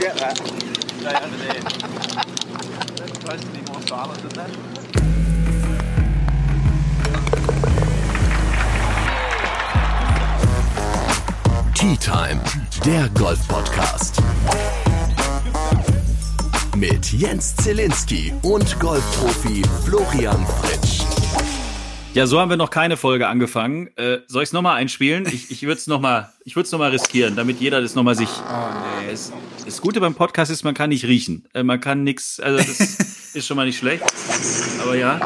get that? They over there. They're supposed to be more silent than that. Tea Time, der Golf-Podcast. Mit Jens Zielinski und Golfprofi Florian Fritsch. Ja, so haben wir noch keine Folge angefangen. Äh, soll ich es nochmal einspielen? Ich, ich würde es nochmal noch mal riskieren, damit jeder das nochmal sich. Oh, nee. Das, das Gute beim Podcast ist, man kann nicht riechen. Äh, man kann nichts, also das ist schon mal nicht schlecht. Aber ja.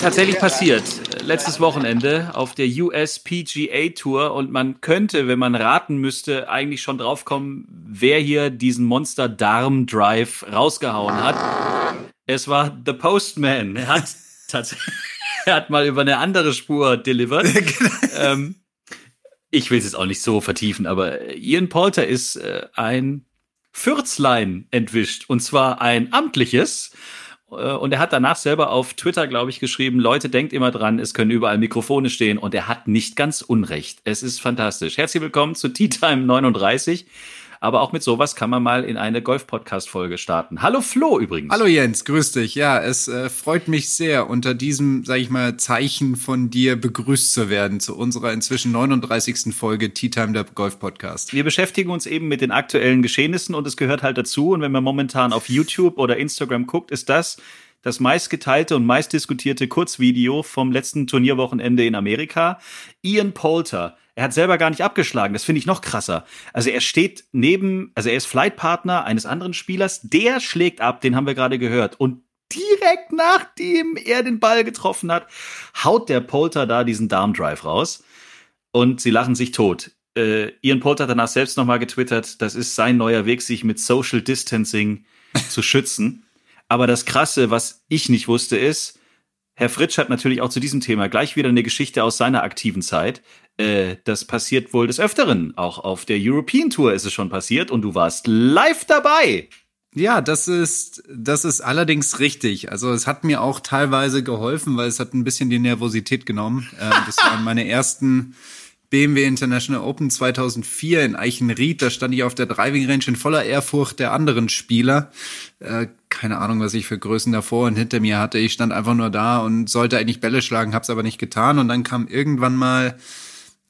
Tatsächlich passiert. Letztes Wochenende auf der US PGA Tour und man könnte, wenn man raten müsste, eigentlich schon draufkommen, wer hier diesen Monster Darm Drive rausgehauen hat. Es war The Postman. Er hat tatsächlich, er hat mal über eine andere Spur delivered. ähm, ich will es jetzt auch nicht so vertiefen, aber Ian Polter ist äh, ein Fürzlein entwischt und zwar ein amtliches. Äh, Und er hat danach selber auf Twitter, glaube ich, geschrieben, Leute, denkt immer dran, es können überall Mikrofone stehen. Und er hat nicht ganz Unrecht. Es ist fantastisch. Herzlich willkommen zu Tea Time 39. Aber auch mit sowas kann man mal in eine Golf-Podcast-Folge starten. Hallo Flo übrigens. Hallo Jens, grüß dich. Ja, es äh, freut mich sehr, unter diesem, sag ich mal, Zeichen von dir begrüßt zu werden zu unserer inzwischen 39. Folge Tea Time der Golf Podcast. Wir beschäftigen uns eben mit den aktuellen Geschehnissen und es gehört halt dazu. Und wenn man momentan auf YouTube oder Instagram guckt, ist das das meistgeteilte und meistdiskutierte Kurzvideo vom letzten Turnierwochenende in Amerika. Ian Poulter. Er hat selber gar nicht abgeschlagen. Das finde ich noch krasser. Also er steht neben, also er ist Flightpartner eines anderen Spielers. Der schlägt ab, den haben wir gerade gehört. Und direkt nachdem er den Ball getroffen hat, haut der Polter da diesen Darmdrive raus. Und sie lachen sich tot. Äh, Ian Polter hat danach selbst nochmal getwittert, das ist sein neuer Weg, sich mit Social Distancing zu schützen. Aber das Krasse, was ich nicht wusste, ist, Herr Fritsch hat natürlich auch zu diesem Thema gleich wieder eine Geschichte aus seiner aktiven Zeit. Äh, das passiert wohl des Öfteren. Auch auf der European Tour ist es schon passiert und du warst live dabei. Ja, das ist, das ist allerdings richtig. Also es hat mir auch teilweise geholfen, weil es hat ein bisschen die Nervosität genommen. Äh, das waren meine ersten BMW International Open 2004 in Eichenried. Da stand ich auf der Driving Range in voller Ehrfurcht der anderen Spieler. Äh, keine Ahnung, was ich für Größen davor und hinter mir hatte. Ich stand einfach nur da und sollte eigentlich Bälle schlagen, hab's aber nicht getan. Und dann kam irgendwann mal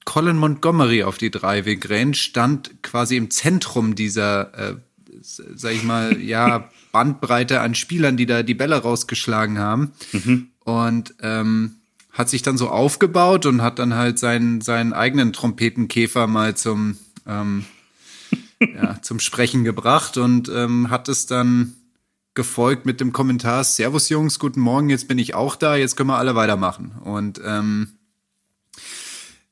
Colin Montgomery auf die Driving Range, stand quasi im Zentrum dieser, äh, sag ich mal, ja, Bandbreite an Spielern, die da die Bälle rausgeschlagen haben. Mhm. Und ähm, hat sich dann so aufgebaut und hat dann halt seinen, seinen eigenen Trompetenkäfer mal zum, ähm, ja, zum Sprechen gebracht und ähm, hat es dann gefolgt mit dem Kommentar, Servus Jungs, guten Morgen, jetzt bin ich auch da, jetzt können wir alle weitermachen. Und ähm,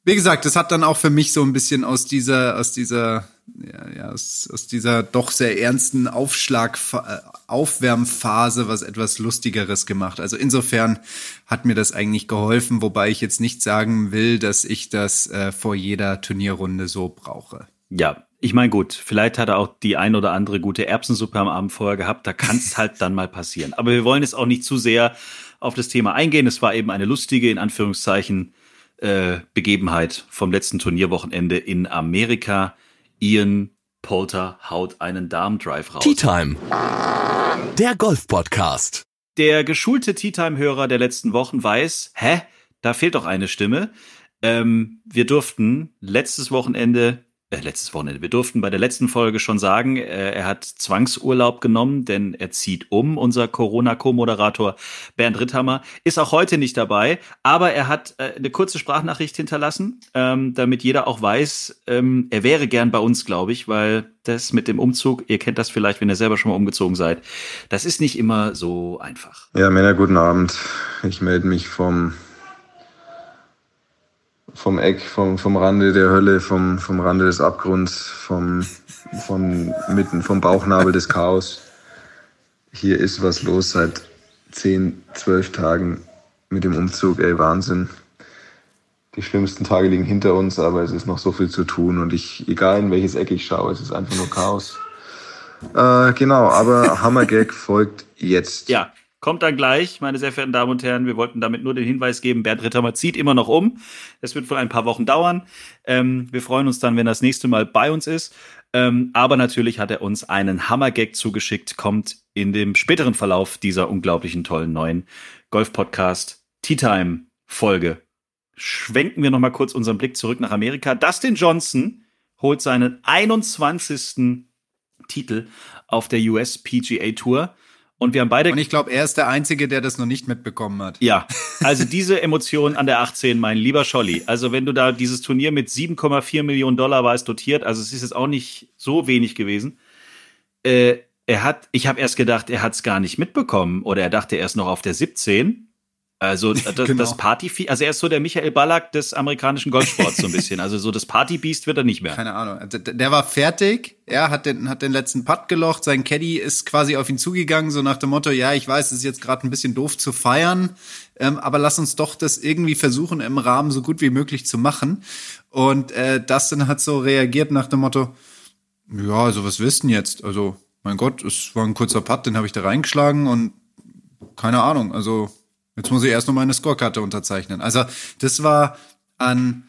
wie gesagt, das hat dann auch für mich so ein bisschen aus dieser, aus dieser, ja, ja aus, aus dieser doch sehr ernsten Aufschlag, äh, Aufwärmphase was etwas Lustigeres gemacht. Also insofern hat mir das eigentlich geholfen, wobei ich jetzt nicht sagen will, dass ich das äh, vor jeder Turnierrunde so brauche. Ja, ich meine, gut, vielleicht hat er auch die ein oder andere gute Erbsensuppe am Abend vorher gehabt. Da kann es halt dann mal passieren. Aber wir wollen jetzt auch nicht zu sehr auf das Thema eingehen. Es war eben eine lustige, in Anführungszeichen, äh, Begebenheit vom letzten Turnierwochenende in Amerika. Ian Polter haut einen Darmdrive raus. Tea Time, der Golf-Podcast. Der geschulte Tea Time-Hörer der letzten Wochen weiß, hä, da fehlt doch eine Stimme. Ähm, wir durften letztes Wochenende äh, letztes Wochenende. Wir durften bei der letzten Folge schon sagen, äh, er hat Zwangsurlaub genommen, denn er zieht um. Unser Corona-Co-Moderator Bernd Ritthammer ist auch heute nicht dabei, aber er hat äh, eine kurze Sprachnachricht hinterlassen, ähm, damit jeder auch weiß, ähm, er wäre gern bei uns, glaube ich, weil das mit dem Umzug, ihr kennt das vielleicht, wenn ihr selber schon mal umgezogen seid, das ist nicht immer so einfach. Ja, Männer, guten Abend. Ich melde mich vom vom Eck, vom, vom Rande der Hölle, vom, vom Rande des Abgrunds, vom, vom mitten, vom Bauchnabel des Chaos. Hier ist was los seit zehn, zwölf Tagen mit dem Umzug, ey, Wahnsinn. Die schlimmsten Tage liegen hinter uns, aber es ist noch so viel zu tun und ich, egal in welches Eck ich schaue, es ist einfach nur Chaos. Äh, genau, aber Hammergag folgt jetzt. Ja, kommt dann gleich, meine sehr verehrten Damen und Herren. Wir wollten damit nur den Hinweis geben, Bernd Rittermann zieht immer noch um. Es wird wohl ein paar Wochen dauern. Ähm, wir freuen uns dann, wenn er das nächste Mal bei uns ist. Ähm, aber natürlich hat er uns einen Hammergag zugeschickt, kommt in dem späteren Verlauf dieser unglaublichen tollen neuen Golf-Podcast Tea Time Folge. Schwenken wir nochmal kurz unseren Blick zurück nach Amerika. Dustin Johnson holt seinen 21. Titel auf der US PGA Tour. Und wir haben beide. Und ich glaube, er ist der Einzige, der das noch nicht mitbekommen hat. Ja, also diese Emotion an der 18, mein lieber Scholli. Also wenn du da dieses Turnier mit 7,4 Millionen Dollar war es dotiert, also es ist jetzt auch nicht so wenig gewesen. Äh, er hat, ich habe erst gedacht, er hat es gar nicht mitbekommen oder er dachte erst noch auf der 17. Also das, Genau. das Party, also er ist so der Michael Ballack des amerikanischen Golfsports so ein bisschen. Also so das Partybeast wird er nicht mehr. Keine Ahnung. Also, Der der war fertig, er hat den, hat den letzten Putt gelocht, sein Caddy ist quasi auf ihn zugegangen, so nach dem Motto, ja, ich weiß, es ist jetzt gerade ein bisschen doof zu feiern, ähm, aber lass uns doch das irgendwie versuchen, im Rahmen so gut wie möglich zu machen. Und äh, Dustin hat so reagiert nach dem Motto, ja, also was denn jetzt? Also, mein Gott, es war ein kurzer Putt, den habe ich da reingeschlagen und keine Ahnung, also jetzt muss ich erst noch meine Scorekarte unterzeichnen. Also, das war an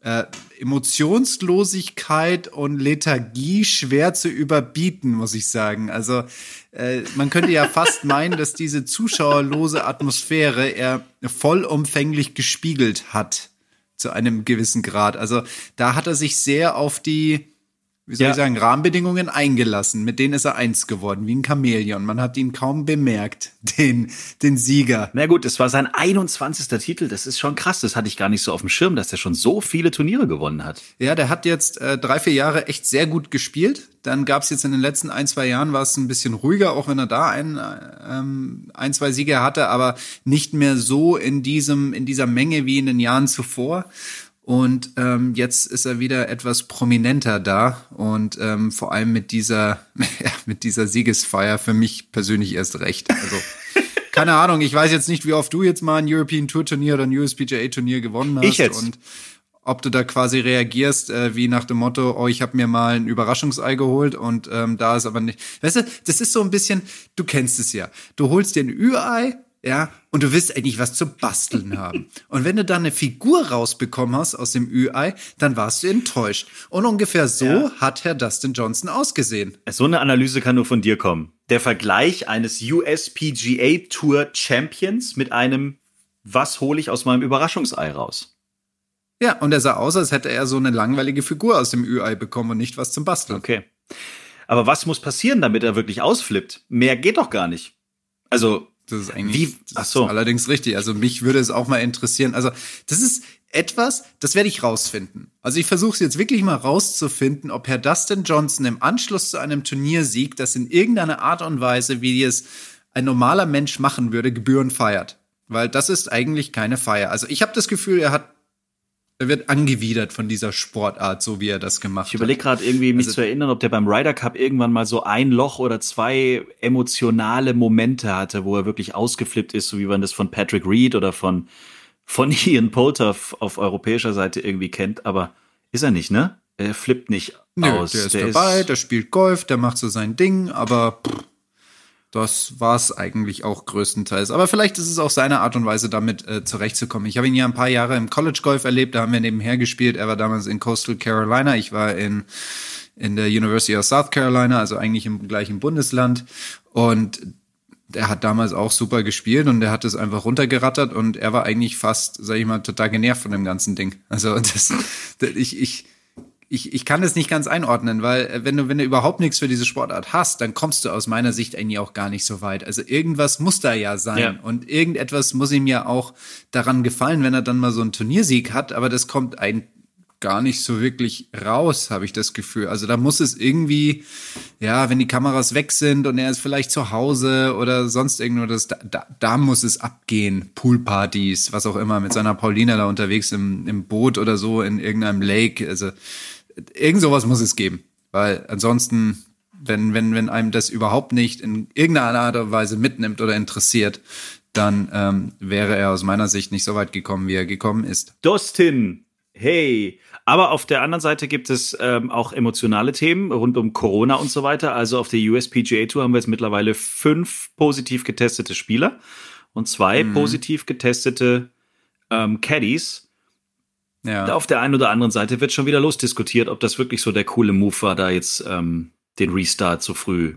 äh, Emotionslosigkeit und Lethargie schwer zu überbieten, muss ich sagen. Also äh, man könnte ja fast meinen, dass diese zuschauerlose Atmosphäre er vollumfänglich gespiegelt hat zu einem gewissen Grad. Also da hat er sich sehr auf die wie soll Ja. ich sagen, Rahmenbedingungen eingelassen. Mit denen ist er eins geworden, wie ein Chamäleon. Man hat ihn kaum bemerkt, den, den Sieger. Na gut, es war sein 21. Titel. Das ist schon krass. Das hatte ich gar nicht so auf dem Schirm, dass er schon so viele Turniere gewonnen hat. Ja, der hat jetzt äh, drei, vier Jahre echt sehr gut gespielt. Dann gab's jetzt in den letzten ein, zwei Jahren war es ein bisschen ruhiger, auch wenn er da ein, ähm, ein zwei Siege hatte, aber nicht mehr so in diesem, in dieser Menge wie in den Jahren zuvor. Und ähm, jetzt ist er wieder etwas prominenter da und ähm, vor allem mit dieser, mit dieser Siegesfeier für mich persönlich erst recht. Also keine Ahnung, ich weiß jetzt nicht, wie oft du jetzt mal ein European Tour Turnier oder ein USPGA Turnier gewonnen hast. Ich jetzt. Und ob du da quasi reagierst, äh, wie nach dem Motto, oh, ich habe mir mal ein Überraschungsei geholt und ähm, da ist aber nicht. Weißt du, das ist so ein bisschen, du kennst es ja. Du holst dir ein Ü-Ei, ja, und du willst eigentlich was zu basteln haben. Und wenn du dann eine Figur rausbekommen hast aus dem Ü-Ei, dann warst du enttäuscht. Und ungefähr so Ja. hat Herr Dustin Johnson ausgesehen. So eine Analyse kann nur von dir kommen. Der Vergleich eines USPGA Tour Champions mit einem, was hole ich aus meinem Überraschungsei raus? Ja, und er sah aus, als hätte er so eine langweilige Figur aus dem Ü-Ei bekommen und nicht was zum Basteln. Okay. Aber was muss passieren, damit er wirklich ausflippt? Mehr geht doch gar nicht. Also, Das ist eigentlich Wie? das Ach so. ist allerdings richtig. Also mich würde es auch mal interessieren. Also das ist etwas, das werde ich rausfinden. Also ich versuche es jetzt wirklich mal rauszufinden, ob Herr Dustin Johnson im Anschluss zu einem Turniersieg, das in irgendeiner Art und Weise, wie es ein normaler Mensch machen würde, Gebühren feiert. Weil das ist eigentlich keine Feier. Also ich habe das Gefühl, er hat, er wird angewidert von dieser Sportart, so wie er das gemacht ich überlege gerade irgendwie, mich Also- zu erinnern, ob der beim Ryder Cup irgendwann mal so ein Loch oder zwei emotionale Momente hatte, wo er wirklich ausgeflippt ist, so wie man das von Patrick Reed oder von, von Ian Poulter auf europäischer Seite irgendwie kennt. Aber ist er nicht, ne? Er flippt nicht Nö, aus. der ist dabei, der spielt Golf, der macht so sein Ding, aber pff, das war's eigentlich auch größtenteils. Aber vielleicht ist es auch seine Art und Weise, damit äh, zurechtzukommen. Ich habe ihn ja ein paar Jahre im College Golf erlebt, da haben wir nebenher gespielt. Er war damals in Coastal Carolina, ich war in in der University of South Carolina, also eigentlich im gleichen Bundesland und der hat damals auch super gespielt und der hat es einfach runtergerattert und er war eigentlich fast, sag ich mal, total genervt von dem ganzen Ding. Also das, das ich, ich, ich, ich kann das nicht ganz einordnen, weil äh, wenn du, wenn du überhaupt nichts für diese Sportart hast, dann kommst du aus meiner Sicht eigentlich auch gar nicht so weit. Also irgendwas muss da ja sein Ja. und irgendetwas muss ihm ja auch daran gefallen, wenn er dann mal so einen Turniersieg hat, aber das kommt ein gar nicht so wirklich raus, habe ich das Gefühl. Also da muss es irgendwie, ja, wenn die Kameras weg sind und er ist vielleicht zu Hause oder sonst irgendwo, das, da, da, da muss es abgehen. Poolpartys, was auch immer, mit seiner Paulina da unterwegs im, im Boot oder so in irgendeinem Lake. Also irgend sowas muss es geben. Weil ansonsten, wenn, wenn, wenn einem das überhaupt nicht in irgendeiner Art und Weise mitnimmt oder interessiert, dann ähm, wäre er aus meiner Sicht nicht so weit gekommen, wie er gekommen ist. Dustin Hey, aber auf der anderen Seite gibt es ähm, auch emotionale Themen rund um Corona und so weiter. Also auf der USPGA Tour haben wir jetzt mittlerweile fünf positiv getestete Spieler und zwei Mhm. positiv getestete ähm, Caddies. Ja. Auf der einen oder anderen Seite wird schon wieder losdiskutiert, ob das wirklich so der coole Move war, da jetzt ähm, den Restart so früh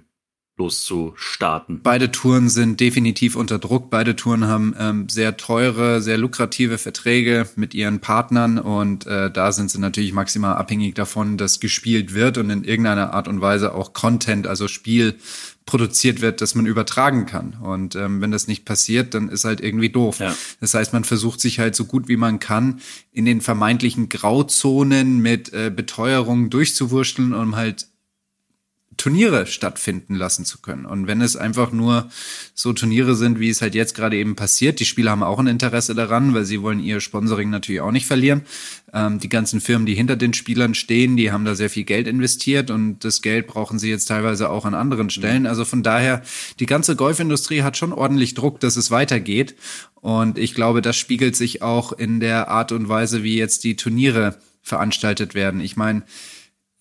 loszustarten. Beide Touren sind definitiv unter Druck. Beide Touren haben ähm, sehr teure, sehr lukrative Verträge mit ihren Partnern und äh, da sind sie natürlich maximal abhängig davon, dass gespielt wird und in irgendeiner Art und Weise auch Content, also Spiel produziert wird, das man übertragen kann. Und ähm, wenn das nicht passiert, dann ist halt irgendwie doof. Ja. Das heißt, man versucht sich halt so gut wie man kann in den vermeintlichen Grauzonen mit äh, Beteuerungen durchzuwurschteln, um halt Turniere stattfinden lassen zu können. Und wenn es einfach nur so Turniere sind, wie es halt jetzt gerade eben passiert, die Spieler haben auch ein Interesse daran, weil sie wollen ihr Sponsoring natürlich auch nicht verlieren. Ähm, die ganzen Firmen, die hinter den Spielern stehen, die haben da sehr viel Geld investiert und das Geld brauchen sie jetzt teilweise auch an anderen Stellen. Also von daher, die ganze Golfindustrie hat schon ordentlich Druck, dass es weitergeht. Und ich glaube, das spiegelt sich auch in der Art und Weise, wie jetzt die Turniere veranstaltet werden. Ich meine,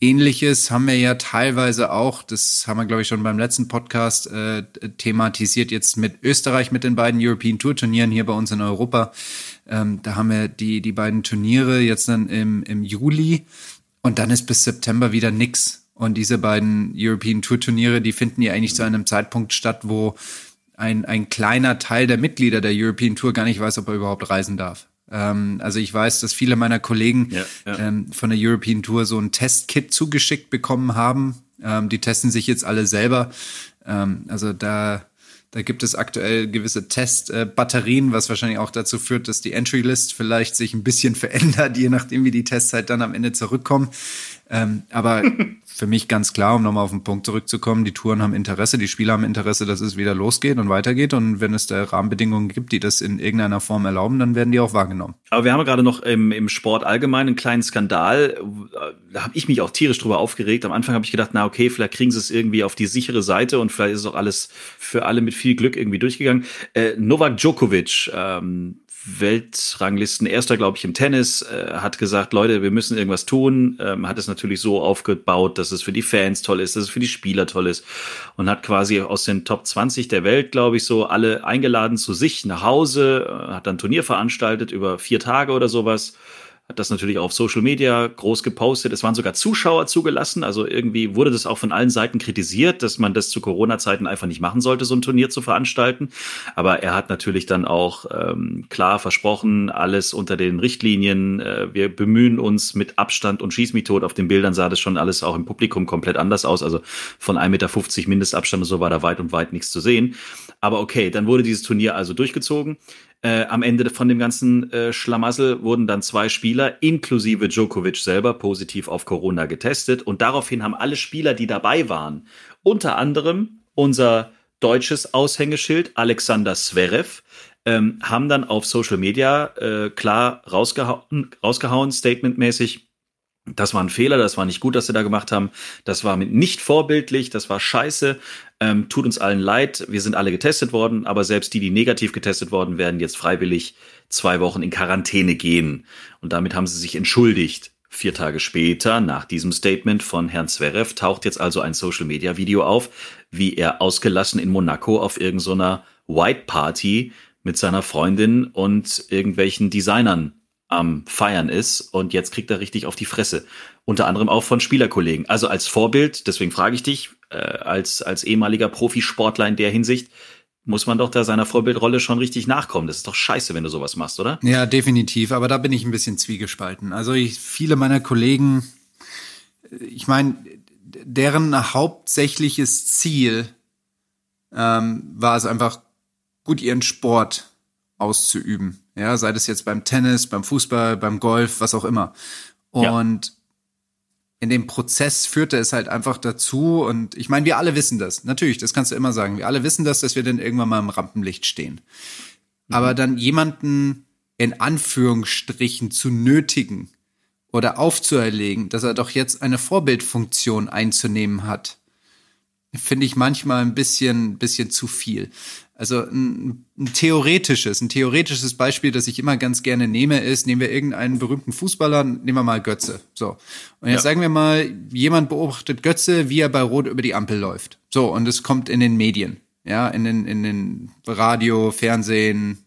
Ähnliches haben wir ja teilweise auch, das haben wir, glaube ich, schon beim letzten Podcast äh, thematisiert, jetzt mit Österreich, mit den beiden European Tour Turnieren hier bei uns in Europa. Ähm, da haben wir die, die beiden Turniere jetzt dann im, im Juli und dann ist bis September wieder nix. Und diese beiden European Tour Turniere, die finden ja eigentlich zu einem Zeitpunkt statt, wo ein, ein kleiner Teil der Mitglieder der European Tour gar nicht weiß, ob er überhaupt reisen darf. Ähm, also ich weiß, dass viele meiner Kollegen Ja, ja. Ähm, von der European Tour so ein Testkit zugeschickt bekommen haben. Ähm, die testen sich jetzt alle selber. Also da, da gibt es aktuell gewisse Testbatterien, was wahrscheinlich auch dazu führt, dass die Entry List vielleicht sich ein bisschen verändert, je nachdem, wie die Tests halt dann am Ende zurückkommen. Aber für mich ganz klar, um nochmal auf den Punkt zurückzukommen, die Touren haben Interesse, die Spieler haben Interesse, dass es wieder losgeht und weitergeht. Und wenn es da Rahmenbedingungen gibt, die das in irgendeiner Form erlauben, dann werden die auch wahrgenommen. Aber wir haben gerade noch im, im Sport allgemein einen kleinen Skandal. Da habe ich mich auch tierisch drüber aufgeregt. Am Anfang habe ich gedacht, na okay, vielleicht kriegen sie es irgendwie auf die sichere Seite und vielleicht ist auch alles für alle mit viel Glück irgendwie durchgegangen. Äh, Novak Djokovic, ähm, Weltranglisten. Erster, glaube ich, im Tennis, äh, hat gesagt, Leute, wir müssen irgendwas tun. Ähm, hat es natürlich so aufgebaut, dass es für die Fans toll ist, dass es für die Spieler toll ist. Und hat quasi aus den Top 20 der Welt, glaube ich, so alle eingeladen zu sich nach Hause, äh, hat dann Turnier veranstaltet über vier Tage oder sowas hat das natürlich auf Social Media groß gepostet. Es waren sogar Zuschauer zugelassen. Also irgendwie wurde das auch von allen Seiten kritisiert, dass man das zu Corona-Zeiten einfach nicht machen sollte, so ein Turnier zu veranstalten. Aber er hat natürlich dann auch ähm, klar versprochen, alles unter den Richtlinien. Äh, wir bemühen uns mit Abstand und schieß mich tot. Auf den Bildern sah das schon alles auch im Publikum komplett anders aus. Also von 1,50 Meter Mindestabstand und so war da weit und weit nichts zu sehen. Aber okay, dann wurde dieses Turnier also durchgezogen. Äh, am Ende von dem ganzen äh, Schlamassel wurden dann zwei Spieler, inklusive Djokovic selber, positiv auf Corona getestet. Und daraufhin haben alle Spieler, die dabei waren, unter anderem unser deutsches Aushängeschild Alexander Zverev, ähm, haben dann auf Social Media äh, klar rausgehauen, rausgehauen statementmäßig, das war ein Fehler, das war nicht gut, was sie da gemacht haben. Das war nicht vorbildlich, das war scheiße. Ähm, tut uns allen leid. Wir sind alle getestet worden, aber selbst die, die negativ getestet worden, werden jetzt freiwillig zwei Wochen in Quarantäne gehen. Und damit haben sie sich entschuldigt. Vier Tage später, nach diesem Statement von Herrn Zverev, taucht jetzt also ein Social-Media-Video auf, wie er ausgelassen in Monaco auf irgendeiner White Party mit seiner Freundin und irgendwelchen Designern am Feiern ist und jetzt kriegt er richtig auf die Fresse. Unter anderem auch von Spielerkollegen. Also als Vorbild, deswegen frage ich dich, äh, als, als ehemaliger Profisportler in der Hinsicht, muss man doch da seiner Vorbildrolle schon richtig nachkommen. Das ist doch scheiße, wenn du sowas machst, oder? Ja, definitiv. Aber da bin ich ein bisschen zwiegespalten. Also ich, viele meiner Kollegen, ich meine, deren hauptsächliches Ziel ähm, war es einfach, gut ihren Sport auszuüben. Ja, sei das jetzt beim Tennis, beim Fußball, beim Golf, was auch immer. Und ja. in dem Prozess führte es halt einfach dazu, und ich meine, wir alle wissen das. Natürlich, das kannst du immer sagen. Wir alle wissen das, dass wir dann irgendwann mal im Rampenlicht stehen. Mhm. Aber dann jemanden in Anführungsstrichen zu nötigen oder aufzuerlegen, dass er doch jetzt eine Vorbildfunktion einzunehmen hat, finde ich manchmal ein bisschen, bisschen zu viel. Also ein, ein, theoretisches, ein theoretisches Beispiel, das ich immer ganz gerne nehme, ist, nehmen wir irgendeinen berühmten Fußballer, nehmen wir mal Götze. So. Und jetzt ja. sagen wir mal, jemand beobachtet Götze, wie er bei Rot über die Ampel läuft. So, und es kommt in den Medien. Ja, in den, in den Radio, Fernsehen,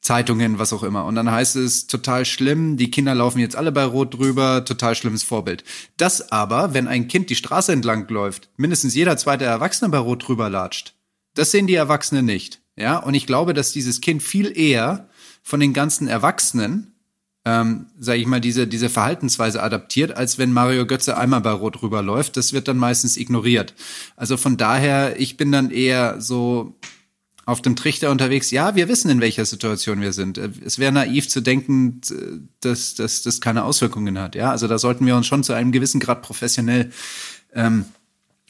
Zeitungen, was auch immer. Und dann heißt es, total schlimm, die Kinder laufen jetzt alle bei Rot drüber, total schlimmes Vorbild. Das aber, wenn ein Kind die Straße entlang läuft, mindestens jeder zweite Erwachsene bei Rot drüber latscht, das sehen die Erwachsenen nicht. Ja, und ich glaube, dass dieses Kind viel eher von den ganzen Erwachsenen, ähm, sage ich mal, diese, diese Verhaltensweise adaptiert, als wenn Mario Götze einmal bei Rot rüberläuft. Das wird dann meistens ignoriert. Also von daher, ich bin dann eher so auf dem Trichter unterwegs. Ja, wir wissen, in welcher Situation wir sind. Es wäre naiv zu denken, dass das keine Auswirkungen hat. Ja, also da sollten wir uns schon zu einem gewissen Grad professionell ähm,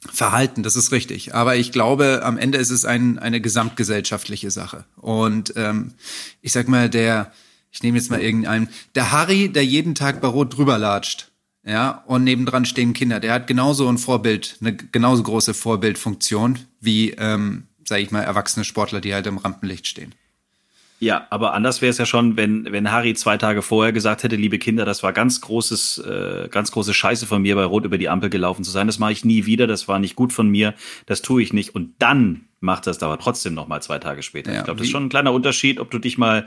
Verhalten, das ist richtig. Aber ich glaube, am Ende ist es ein, eine gesamtgesellschaftliche Sache. Und ähm, ich sag mal, der, ich nehme jetzt mal irgendeinen, der Harry, der jeden Tag bei Rot drüber latscht, ja, und nebendran stehen Kinder, der hat genauso ein Vorbild, eine genauso große Vorbildfunktion wie, ähm, sage ich mal, erwachsene Sportler, die halt im Rampenlicht stehen. Ja, aber anders wäre es ja schon, wenn, wenn Harry zwei Tage vorher gesagt hätte, liebe Kinder, das war ganz großes, äh, ganz große Scheiße von mir, bei Rot über die Ampel gelaufen zu sein. Das mache ich nie wieder, das war nicht gut von mir, das tue ich nicht. Und dann macht das aber trotzdem noch mal zwei Tage später. Ja, ich glaube, das ist schon ein kleiner Unterschied, ob du dich mal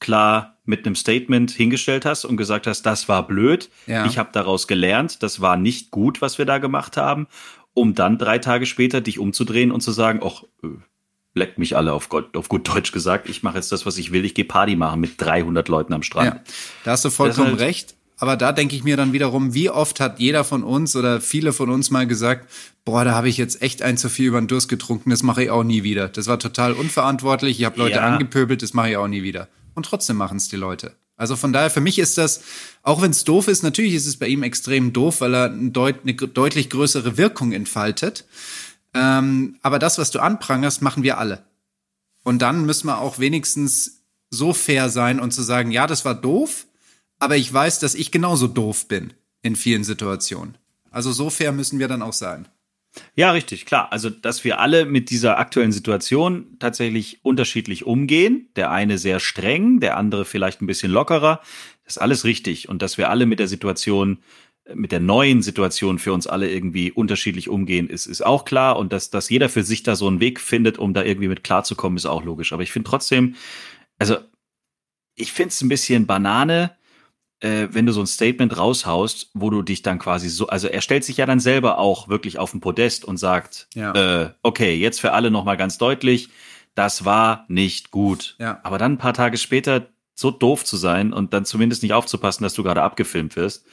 klar mit einem Statement hingestellt hast und gesagt hast, das war blöd, ja. ich habe daraus gelernt, das war nicht gut, was wir da gemacht haben, um dann drei Tage später dich umzudrehen und zu sagen, ach, äh, leckt mich alle auf, Gott, auf gut Deutsch gesagt. Ich mache jetzt das, was ich will. Ich gehe Party machen mit 300 Leuten am Strand. Ja, da hast du vollkommen halt recht. Aber da denke ich mir dann wiederum, wie oft hat jeder von uns oder viele von uns mal gesagt, boah, da habe ich jetzt echt ein zu viel über den Durst getrunken, das mache ich auch nie wieder. Das war total unverantwortlich, ich habe Leute ja. angepöbelt, das mache ich auch nie wieder. Und trotzdem machen es die Leute. Also von daher, für mich ist das, auch wenn es doof ist, natürlich ist es bei ihm extrem doof, weil er eine, deut eine deutlich größere Wirkung entfaltet. Ähm, aber das, was du anprangerst, machen wir alle. Und dann müssen wir auch wenigstens so fair sein und zu sagen, ja, das war doof, aber ich weiß, dass ich genauso doof bin in vielen Situationen. Also so fair müssen wir dann auch sein. Ja, richtig, klar. Also, dass wir alle mit dieser aktuellen Situation tatsächlich unterschiedlich umgehen. Der eine sehr streng, der andere vielleicht ein bisschen lockerer. Das ist alles richtig. Und dass wir alle mit der Situation mit der neuen Situation für uns alle irgendwie unterschiedlich umgehen, ist, ist auch klar. Und dass, dass jeder für sich da so einen Weg findet, um da irgendwie mit klarzukommen, ist auch logisch. Aber ich finde trotzdem, also ich finde es ein bisschen Banane, äh, wenn du so ein Statement raushaust, wo du dich dann quasi so, also er stellt sich ja dann selber auch wirklich auf den Podest und sagt, ja. äh, okay, jetzt für alle nochmal ganz deutlich, das war nicht gut. Ja. Aber dann ein paar Tage später so doof zu sein und dann zumindest nicht aufzupassen, dass du gerade abgefilmt wirst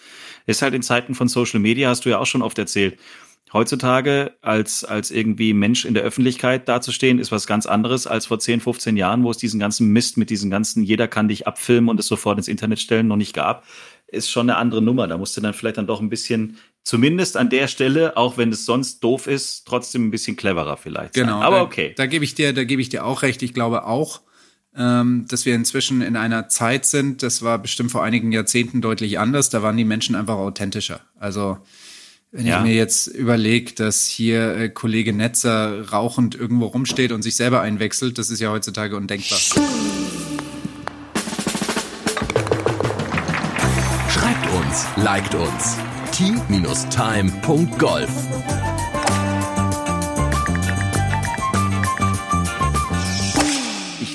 ist halt in Zeiten von Social Media, hast du ja auch schon oft erzählt, heutzutage als, als irgendwie Mensch in der Öffentlichkeit dazustehen, ist was ganz anderes als vor 10, 15 Jahren, wo es diesen ganzen Mist mit diesen ganzen, jeder kann dich abfilmen und es sofort ins Internet stellen, noch nicht gab. Ist schon eine andere Nummer. Da musst du dann vielleicht dann doch ein bisschen, zumindest an der Stelle, auch wenn es sonst doof ist, trotzdem ein bisschen cleverer vielleicht. Genau. Sein. Aber okay. Da, da gebe ich dir, da gebe ich dir auch recht. Ich glaube auch, ähm, dass wir inzwischen in einer Zeit sind, das war bestimmt vor einigen Jahrzehnten deutlich anders, da waren die Menschen einfach authentischer. Also wenn ja. ich mir jetzt überlege, dass hier äh, Kollege Netzer rauchend irgendwo rumsteht und sich selber einwechselt, das ist ja heutzutage undenkbar. Schreibt uns, liked uns. t-time.golf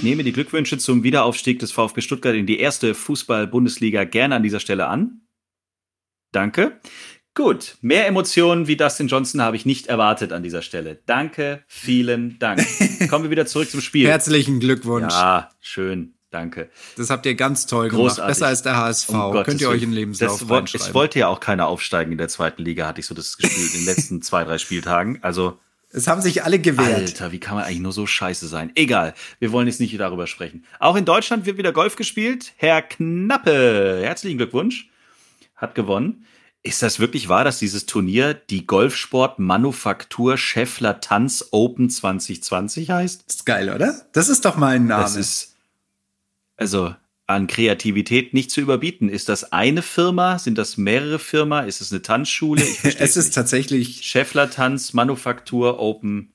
nehme die Glückwünsche zum Wiederaufstieg des VfB Stuttgart in die erste Fußball-Bundesliga gerne an dieser Stelle an. Danke. Gut, mehr Emotionen wie Dustin Johnson habe ich nicht erwartet an dieser Stelle. Danke, vielen Dank. Kommen wir wieder zurück zum Spiel. Herzlichen Glückwunsch. Ja, schön. Danke. Das habt ihr ganz toll gemacht. Großartig. Besser als der HSV. Um Könnt ihr euch in Lebenslauf das, reinschreiben. Es wollte ja auch keiner aufsteigen in der zweiten Liga, hatte ich so das Gefühl, in den letzten zwei, drei Spieltagen. Also es haben sich alle gewehrt. Alter, wie kann man eigentlich nur so scheiße sein? Egal, wir wollen jetzt nicht darüber sprechen. Auch in Deutschland wird wieder Golf gespielt. Herr Knappe, herzlichen Glückwunsch, hat gewonnen. Ist das wirklich wahr, dass dieses Turnier die Golfsport Manufaktur Scheffler Tanz Open 2020 heißt? ist geil, oder? Das ist doch mal ein Name. Das ist, also, an Kreativität nicht zu überbieten. Ist das eine Firma? Sind das mehrere Firmen? Ist es eine Tanzschule? Es ist nicht. tatsächlich Scheffler Tanz, Manufaktur, Open.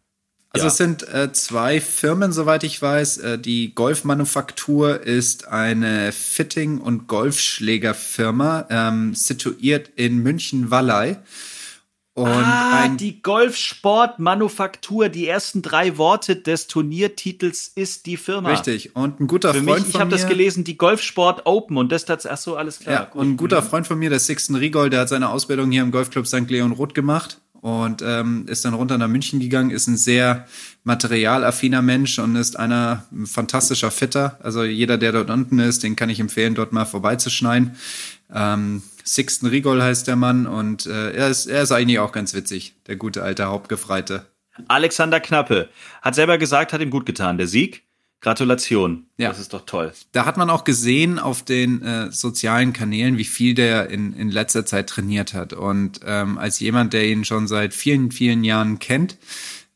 Also Ja. es sind äh, zwei Firmen, soweit ich weiß. Äh, die Golfmanufaktur ist eine Fitting- und Golfschlägerfirma, ähm, situiert in München-Wallei. Und ah, ein, die Golfsportmanufaktur. Die ersten drei Worte des Turniertitels ist die Firma. richtig. Und ein guter Für Freund mich, ich von habe das gelesen, die Golfsport Open und das tats ach so, alles klar. Ja, gut. und ein guter Freund von mir, der Sixten Riegol, der hat seine Ausbildung hier im Golfclub St. Leon Roth gemacht und ähm, ist dann runter nach München gegangen, ist ein sehr materialaffiner Mensch und ist einer ein fantastischer Fitter. Also jeder, der dort unten ist, den kann ich empfehlen, dort mal vorbeizuschneiden. Ähm, Sixten Riegol heißt der Mann und äh, er, ist, er ist eigentlich auch ganz witzig, der gute alte Hauptgefreite. Alexander Knappe hat selber gesagt, hat ihm gut getan, der Sieg. Gratulation. Ja. Das ist doch toll. Da hat man auch gesehen auf den äh, sozialen Kanälen, wie viel der in, in letzter Zeit trainiert hat. Und ähm, als jemand, der ihn schon seit vielen, vielen Jahren kennt,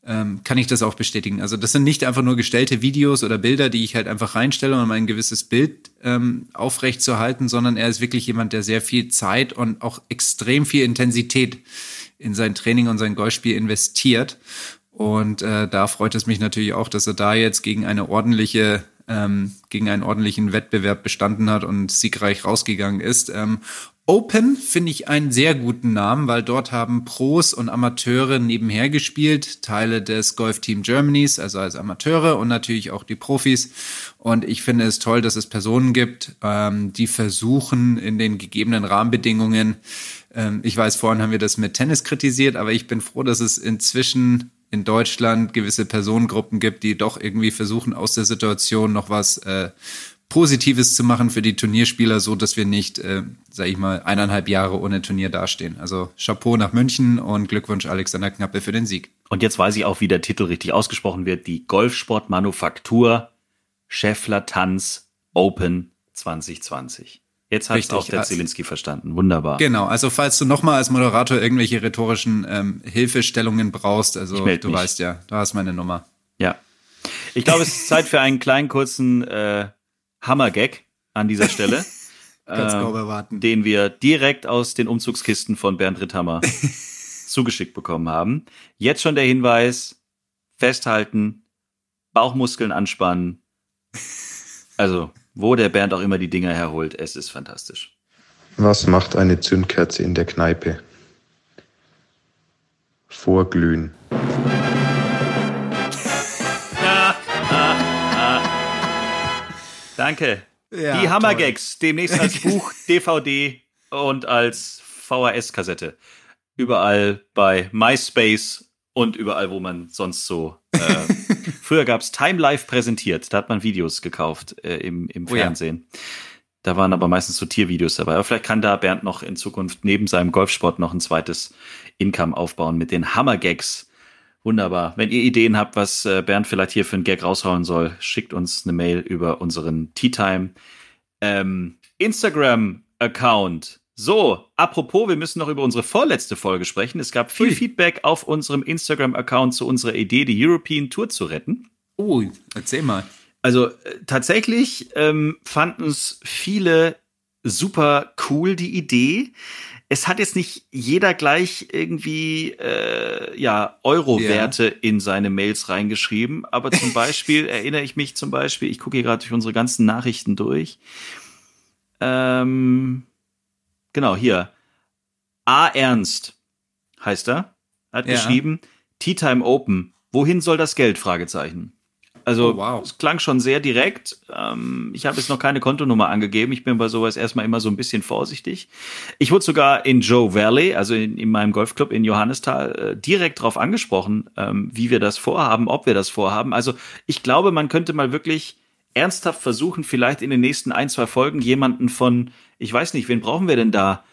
ähm, kann ich das auch bestätigen. Also das sind nicht einfach nur gestellte Videos oder Bilder, die ich halt einfach reinstelle, um ein gewisses Bild ähm, aufrecht zu halten, sondern er ist wirklich jemand, der sehr viel Zeit und auch extrem viel Intensität in sein Training und sein Golfspiel investiert. Und äh, da freut es mich natürlich auch, dass er da jetzt gegen eine ordentliche, ähm, gegen einen ordentlichen Wettbewerb bestanden hat und siegreich rausgegangen ist. Ähm, Open finde ich einen sehr guten Namen, weil dort haben Pros und Amateure nebenher gespielt, Teile des Golf Team Germanys, also als Amateure und natürlich auch die Profis. Und ich finde es toll, dass es Personen gibt, ähm, die versuchen in den gegebenen Rahmenbedingungen ähm, ich weiß, vorhin haben wir das mit Tennis kritisiert, aber ich bin froh, dass es inzwischen in Deutschland gewisse Personengruppen gibt, die doch irgendwie versuchen, aus der Situation noch was äh, Positives zu machen für die Turnierspieler, so dass wir nicht, äh, sag ich mal, eineinhalb Jahre ohne Turnier dastehen. Also Chapeau nach München und Glückwunsch Alexander Knappe für den Sieg. Und jetzt weiß ich auch, wie der Titel richtig ausgesprochen wird. Die Golfsportmanufaktur Scheffler Tanz Open 2020. Jetzt hat auch der also- Zielinski verstanden. Wunderbar. Genau, also falls du nochmal als Moderator irgendwelche rhetorischen ähm, Hilfestellungen brauchst, also du mich. weißt ja, du hast meine Nummer. Ja. Ich glaube, es ist Zeit für einen kleinen kurzen äh, Hammergag an dieser Stelle. Kannst kaum erwarten. den wir direkt aus den Umzugskisten von Bernd Ritthammer zugeschickt bekommen haben. Jetzt schon der Hinweis, festhalten, Bauchmuskeln anspannen. Also, wo der Bernd auch immer die Dinger herholt, es ist fantastisch. Was macht eine Zündkerze in der Kneipe? Vorglühen. Danke. Ja, die Hammergags, demnächst als Buch, DVD und als VHS-Kassette. Überall bei MySpace und überall, wo man sonst so. Äh, früher gab's Time Life präsentiert, da hat man Videos gekauft äh, im, im Oh ja. Fernsehen. Da waren aber meistens so Tiervideos dabei. Aber vielleicht kann da Bernd noch in Zukunft neben seinem Golfsport noch ein zweites Income aufbauen mit den Hammergags. Wunderbar. Wenn ihr Ideen habt, was äh, Bernd vielleicht hier für einen Gag raushauen soll, schickt uns eine Mail über unseren Tea Time ähm, Instagram-Account. So, apropos, wir müssen noch über unsere vorletzte Folge sprechen. Es gab viel Ui. Feedback auf unserem Instagram-Account zu unserer Idee, die European Tour zu retten. Oh, erzähl mal. Also äh, tatsächlich ähm, fanden es viele super cool, die Idee. Es hat jetzt nicht jeder gleich irgendwie äh, ja Euro-Werte in seine Mails reingeschrieben, aber zum Beispiel erinnere ich mich zum Beispiel, ich gucke hier gerade durch unsere ganzen Nachrichten durch. Ähm, genau, hier. A. Ernst heißt er, hat Ja. geschrieben, Tea Time Open. Wohin soll das Geld? Fragezeichen. Also Oh, wow. es klang schon sehr direkt. Ähm, ich habe jetzt noch keine Kontonummer angegeben. Ich bin bei sowas erstmal immer so ein bisschen vorsichtig. Ich wurde sogar in Joe Valley, also in, in meinem Golfclub in Johannisthal, äh, direkt darauf angesprochen, ähm, wie wir das vorhaben, ob wir das vorhaben. Also ich glaube, man könnte mal wirklich ernsthaft versuchen, vielleicht in den nächsten ein, zwei Folgen jemanden von, ich weiß nicht, wen brauchen wir denn da?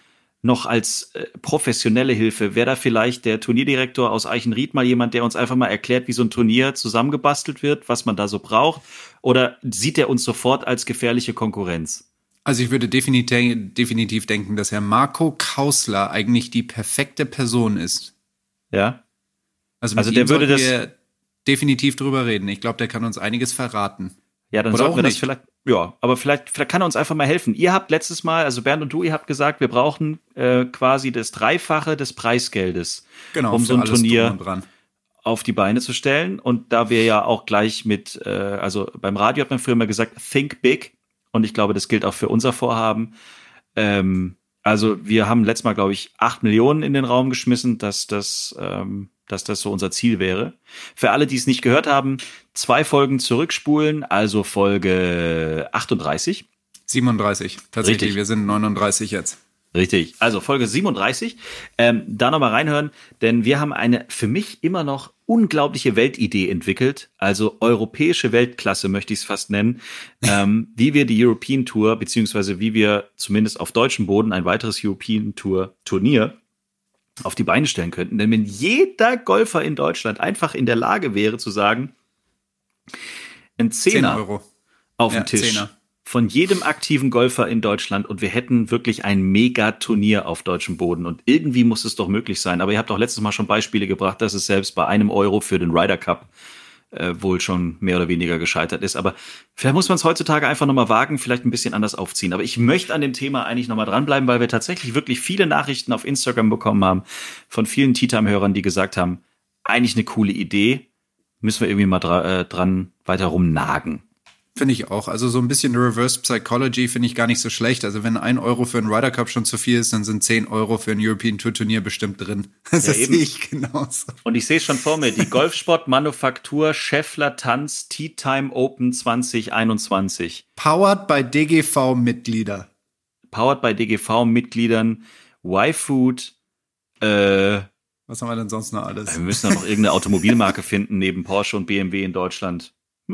noch als äh, professionelle Hilfe? Wäre da vielleicht der Turnierdirektor aus Eichenried mal jemand, der uns einfach mal erklärt, wie so ein Turnier zusammengebastelt wird, was man da so braucht? Oder sieht er uns sofort als gefährliche Konkurrenz? Also ich würde definitiv, definitiv denken, dass Herr Marco Kausler eigentlich die perfekte Person ist. Ja? Also, Also der würde das- definitiv drüber reden. Ich glaube, der kann uns einiges verraten. Ja, dann Oder sollten wir das nicht. vielleicht. ja, aber vielleicht, vielleicht kann er uns einfach mal helfen. Ihr habt letztes Mal, also Bernd und du, ihr habt gesagt, wir brauchen äh, quasi das Dreifache des Preisgeldes, Genau, um so ein Turnier auf die Beine zu stellen. Und da wir ja auch gleich mit, äh, also beim Radio hat man früher mal gesagt, think big. Und ich glaube, das gilt auch für unser Vorhaben. Ähm, also wir haben letztes Mal, glaube ich, acht Millionen in den Raum geschmissen, dass das, ähm, dass das so unser Ziel wäre. Für alle, die es nicht gehört haben, zwei Folgen zurückspulen, also Folge 38. 37. Tatsächlich, Richtig. wir sind 39 jetzt. Richtig. Also Folge 37. Ähm, da nochmal reinhören, denn wir haben eine für mich immer noch unglaubliche Weltidee entwickelt, also europäische Weltklasse möchte ich es fast nennen, ähm, wie wir die European Tour, beziehungsweise wie wir zumindest auf deutschem Boden ein weiteres European Tour Turnier auf die Beine stellen könnten. Denn wenn jeder Golfer in Deutschland einfach in der Lage wäre zu sagen, ein 10 Zehner Euro. auf Ja, dem Tisch Zehner. Von jedem aktiven Golfer in Deutschland und wir hätten wirklich ein Mega-Turnier auf deutschem Boden. Und irgendwie muss es doch möglich sein. Aber ihr habt auch letztes Mal schon Beispiele gebracht, dass es selbst bei einem Euro für den Ryder Cup äh, wohl schon mehr oder weniger gescheitert ist. Aber vielleicht muss man es heutzutage einfach nochmal wagen, vielleicht ein bisschen anders aufziehen. Aber ich möchte an dem Thema eigentlich nochmal dranbleiben, weil wir tatsächlich wirklich viele Nachrichten auf Instagram bekommen haben von vielen Tea-Time-Hörern, die gesagt haben, eigentlich eine coole Idee, müssen wir irgendwie mal dra äh, dran weiter rumnagen. Finde ich auch. Also so ein bisschen Reverse Psychology finde ich gar nicht so schlecht. Also wenn ein Euro für einen Ryder Cup schon zu viel ist, dann sind 10 Euro für ein European Tour Turnier bestimmt drin. Das Ja, sehe ich genauso. Und ich sehe es schon vor mir, die Golfsport Manufaktur Scheffler Tanz Tea Time Open 2021. Powered by DGV-Mitglieder. Powered by DGV Mitgliedern, Y-Food, äh, wir Was haben wir denn sonst noch alles? müssen da noch irgendeine Automobilmarke finden neben Porsche und BMW in Deutschland.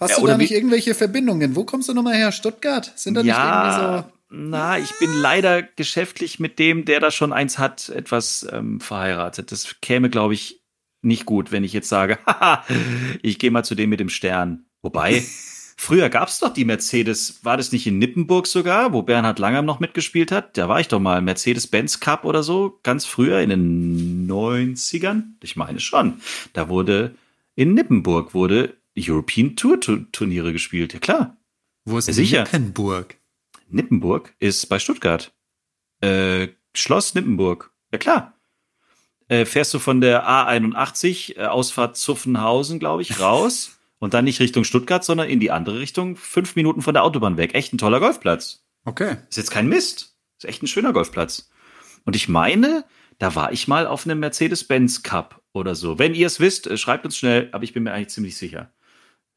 Hast Ja, du da nicht irgendwelche Verbindungen? Wo kommst du nochmal her? Stuttgart? Sind da nicht ja, irgendwie na, ich bin leider geschäftlich mit dem, der da schon eins hat, etwas ähm, verheiratet. Das käme, glaube ich, nicht gut, wenn ich jetzt sage, haha, ich gehe mal zu dem mit dem Stern. Wobei, früher gab's doch die Mercedes, war das nicht in Nippenburg sogar, wo Bernhard Langham noch mitgespielt hat? Da war ich doch mal, Mercedes-Benz Cup oder so, ganz früher in den 90ern. Ich meine schon. Da wurde, in Nippenburg wurde European Tour Turniere gespielt, ja klar. Wo ist sicher. Nippenburg? Nippenburg ist bei Stuttgart. Äh, Schloss Nippenburg. Ja klar. Äh, fährst du von der A81, äh, Ausfahrt Zuffenhausen, glaube ich, raus und dann nicht Richtung Stuttgart, sondern in die andere Richtung, fünf Minuten von der Autobahn weg. Echt ein toller Golfplatz. Okay. Ist jetzt kein Mist. Ist echt ein schöner Golfplatz. Und ich meine, da war ich mal auf einem Mercedes-Benz Cup oder so. Wenn ihr es wisst, äh, schreibt uns schnell, aber ich bin mir eigentlich ziemlich sicher.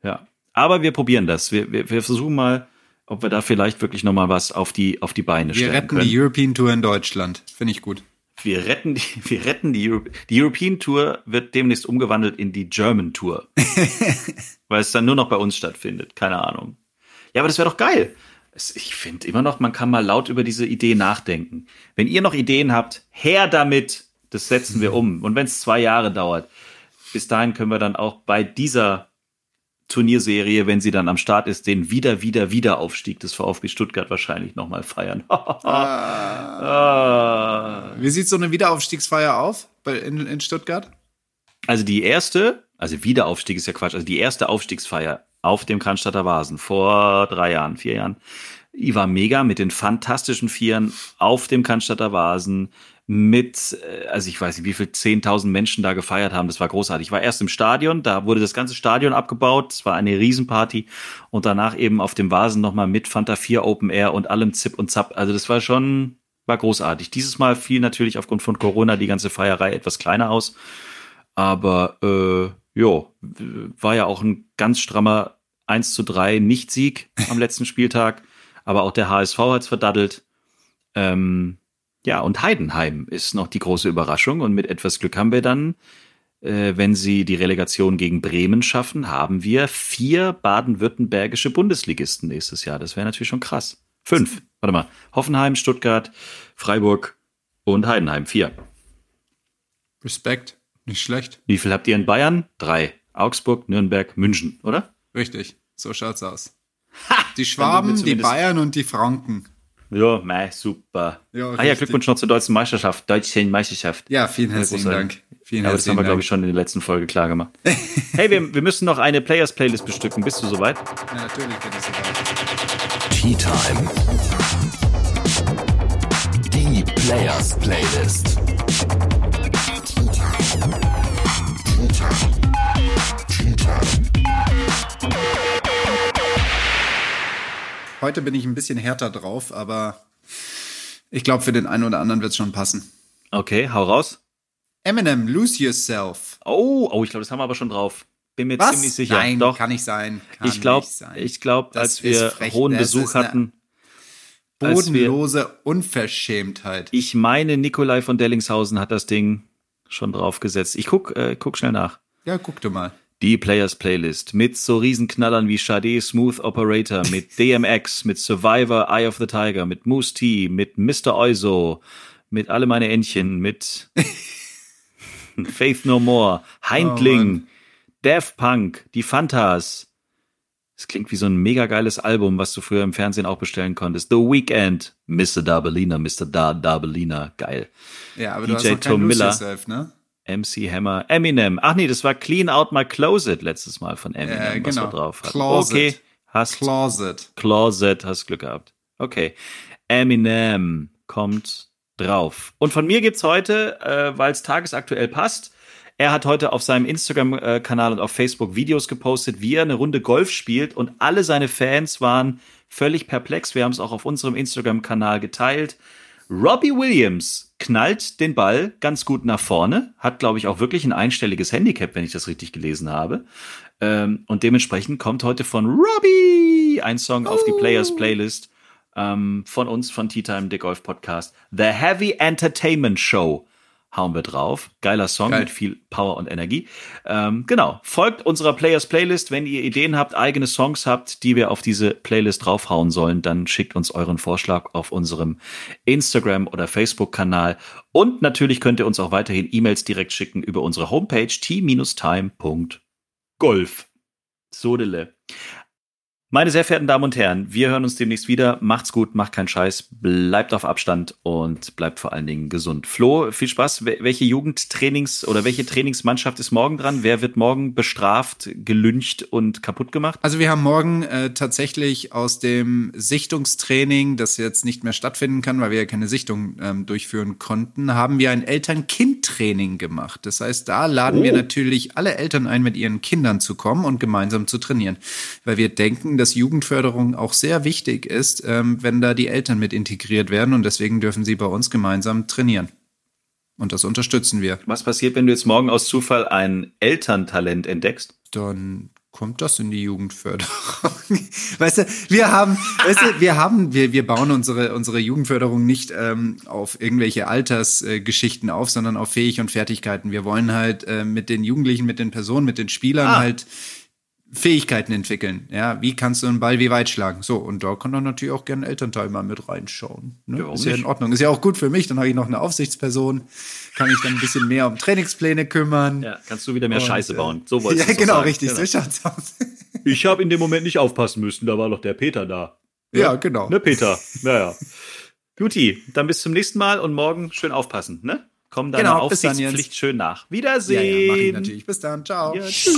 Ja. Aber wir probieren das. Wir, wir, wir versuchen mal, ob wir da vielleicht wirklich noch mal was auf die, auf die Beine Wir stellen retten können. die European Tour in Deutschland. Finde ich gut. wir retten die, wir retten die, Euro die European Tour wird demnächst umgewandelt in die German Tour. Weil es dann nur noch bei uns stattfindet. Keine Ahnung. Ja, aber das wäre doch geil. Ich finde immer noch, man kann mal laut über diese Idee nachdenken. Wenn ihr noch Ideen habt, her damit. Das setzen wir um. Und wenn es zwei Jahre dauert, bis dahin können wir dann auch bei dieser Turnierserie, wenn sie dann am Start ist, den wieder, wieder, wieder Aufstieg des VfB Stuttgart wahrscheinlich nochmal feiern. Ah. Wie sieht so eine Wiederaufstiegsfeier auf in, in Stuttgart? Also die erste, also Wiederaufstieg ist ja Quatsch, also die erste Aufstiegsfeier auf dem Cannstatter Vasen vor drei Jahren, vier Jahren, war mega mit den fantastischen Vieren auf dem Cannstatter Vasen mit, äh, also ich weiß nicht, wie viel 10.000 Menschen da gefeiert haben. Das war großartig. Ich war erst im Stadion, da wurde das ganze Stadion abgebaut. Es war eine Riesenparty und danach eben auf dem Vasen nochmal mit Fanta 4 Open Air und allem Zip und Zap. Also das war schon, war großartig. Dieses Mal fiel natürlich aufgrund von Corona die ganze Feierei etwas kleiner aus. Aber äh, jo, war ja auch ein ganz strammer 1 zu 3 Nicht-Sieg am letzten Spieltag. Aber auch der HSV hat's verdaddelt. Ähm, ja, und Heidenheim ist noch die große Überraschung. Und mit etwas Glück haben wir dann, äh, wenn sie die Relegation gegen Bremen schaffen, haben wir vier baden-württembergische Bundesligisten nächstes Jahr. Das wäre natürlich schon krass. Fünf. Warte mal. Hoffenheim, Stuttgart, Freiburg und Heidenheim. Vier. Respekt. Nicht schlecht. Wie viel habt ihr in Bayern? Drei. Augsburg, Nürnberg, München, oder? Richtig. So schaut's aus. Ha! Die Schwaben, die Bayern und die Franken. Ja, mei, super. Ja, ah ja. Glückwunsch noch zur deutschen Meisterschaft, deutschen Meisterschaft. Ja, vielen Ja, herzlichen großartig. Dank. Vielen Aber das haben herzlichen wir, glaube ich, schon in der letzten Folge klar gemacht. hey, wir, wir müssen noch eine Players-Playlist bestücken. Bist du soweit? Ja, natürlich bin ich soweit. Tea Time. Die Players Heute bin ich ein bisschen härter drauf, aber ich glaube, für den einen oder anderen wird es schon passen. Okay, hau raus. Eminem, Lose Yourself. Oh, oh, ich glaube, das haben wir aber schon drauf. Bin mir ziemlich sicher. Nein, Doch. kann nicht sein. Kann ich glaube, ich glaube, als wir frech. hohen Das Besuch hatten, Bodenlose Unverschämtheit. ich meine, Nikolai von Dellingshausen hat das Ding schon draufgesetzt. Ich guck, äh, guck schnell nach. Ja, guck du mal. Die Players Playlist mit so Riesenknallern wie Sade Smooth Operator, mit DMX, mit Survivor Eye of the Tiger, mit Moose T, mit Mr. Euso, mit Alle meine Entchen, mit Faith No More, Oh, Heindling, Daft Punk, die Fantas. Es klingt wie so ein mega geiles Album, was du früher im Fernsehen auch bestellen konntest. The Weekend, Mr. Dabelina, Mr. Da Dabelina, geil. Ja, aber du hast DJ noch kein Tom Miller. Yourself, ne? MC Hammer, Eminem. Ach nee, das war Clean Out My Closet letztes Mal von Eminem, Ja, was wir genau. drauf hatten. Closet. Okay, hast Closet. Closet, hast Glück gehabt. Okay. Eminem kommt drauf. Und von mir gibt's heute, äh, weil es tagesaktuell passt, er hat heute auf seinem Instagram-Kanal und auf Facebook Videos gepostet, wie er eine Runde Golf spielt und alle seine Fans waren völlig perplex. Wir haben es auch auf unserem Instagram-Kanal geteilt. Robbie Williams knallt den Ball ganz gut nach vorne, hat, glaube ich, auch wirklich ein einstelliges Handicap, wenn ich das richtig gelesen habe. Ähm, und dementsprechend kommt heute von Robbie ein Song auf die Players Playlist ähm, von uns, von Tea Time, der Golf Podcast. The Heavy Entertainment Show hauen wir drauf. Geiler Song Geil. mit viel Power und Energie. Ähm, genau. Folgt unserer Players Playlist. Wenn ihr Ideen habt, eigene Songs habt, die wir auf diese Playlist draufhauen sollen, dann schickt uns euren Vorschlag auf unserem Instagram- oder Facebook-Kanal. Und natürlich könnt ihr uns auch weiterhin E-Mails direkt schicken über unsere Homepage t-time.golf. Sodele. Meine sehr verehrten Damen und Herren, wir hören uns demnächst wieder. Macht's gut, macht keinen Scheiß, bleibt auf Abstand und bleibt vor allen Dingen gesund. Flo, viel Spaß. Wel- Welche Jugendtrainings oder welche Trainingsmannschaft ist morgen dran? Wer wird morgen bestraft, gelüncht und kaputt gemacht? Also wir haben morgen äh, tatsächlich aus dem Sichtungstraining, das jetzt nicht mehr stattfinden kann, weil wir ja keine Sichtung ähm, durchführen konnten, haben wir ein Eltern-Kind-Training gemacht. Das heißt, da laden wir natürlich alle Eltern ein, mit ihren Kindern zu kommen und gemeinsam zu trainieren, weil wir denken, dass Jugendförderung auch sehr wichtig ist, ähm, wenn da die Eltern mit integriert werden und deswegen dürfen sie bei uns gemeinsam trainieren. Und das unterstützen wir. Was passiert, wenn du jetzt morgen aus Zufall ein Elterntalent entdeckst? dann kommt das in die Jugendförderung. weißt du, wir haben, weißt du, wir haben, wir, wir bauen unsere, unsere Jugendförderung nicht ähm, auf irgendwelche Altersgeschichten auf, sondern auf Fähig und Fertigkeiten. Wir wollen halt äh, mit den Jugendlichen, mit den Personen, mit den Spielern Ah. halt Fähigkeiten entwickeln. Ja, wie kannst du einen Ball wie weit schlagen? So, und da kann dann natürlich auch gerne ein Elternteil mal mit reinschauen. Ne? Ja, ist ja in? Ordnung. Ist ja auch gut für mich. Dann habe ich noch eine Aufsichtsperson, kann mich dann ein bisschen mehr um Trainingspläne kümmern. Ja, kannst du wieder mehr Und, Scheiße äh, bauen. So wolltest Ja, genau, sagen. richtig. Genau. So schaut's aus. Ich habe in dem Moment nicht aufpassen müssen, da war doch der Peter da. Ja, genau. Ne, Peter? Naja. Guti, dann bis zum nächsten Mal und morgen schön aufpassen, ne? Komm deiner Genau, Aufsichtspflicht schön nach. Ja, Wiedersehen. ja, mach ich natürlich. Bis dann. Ciao. Ja, tschüss.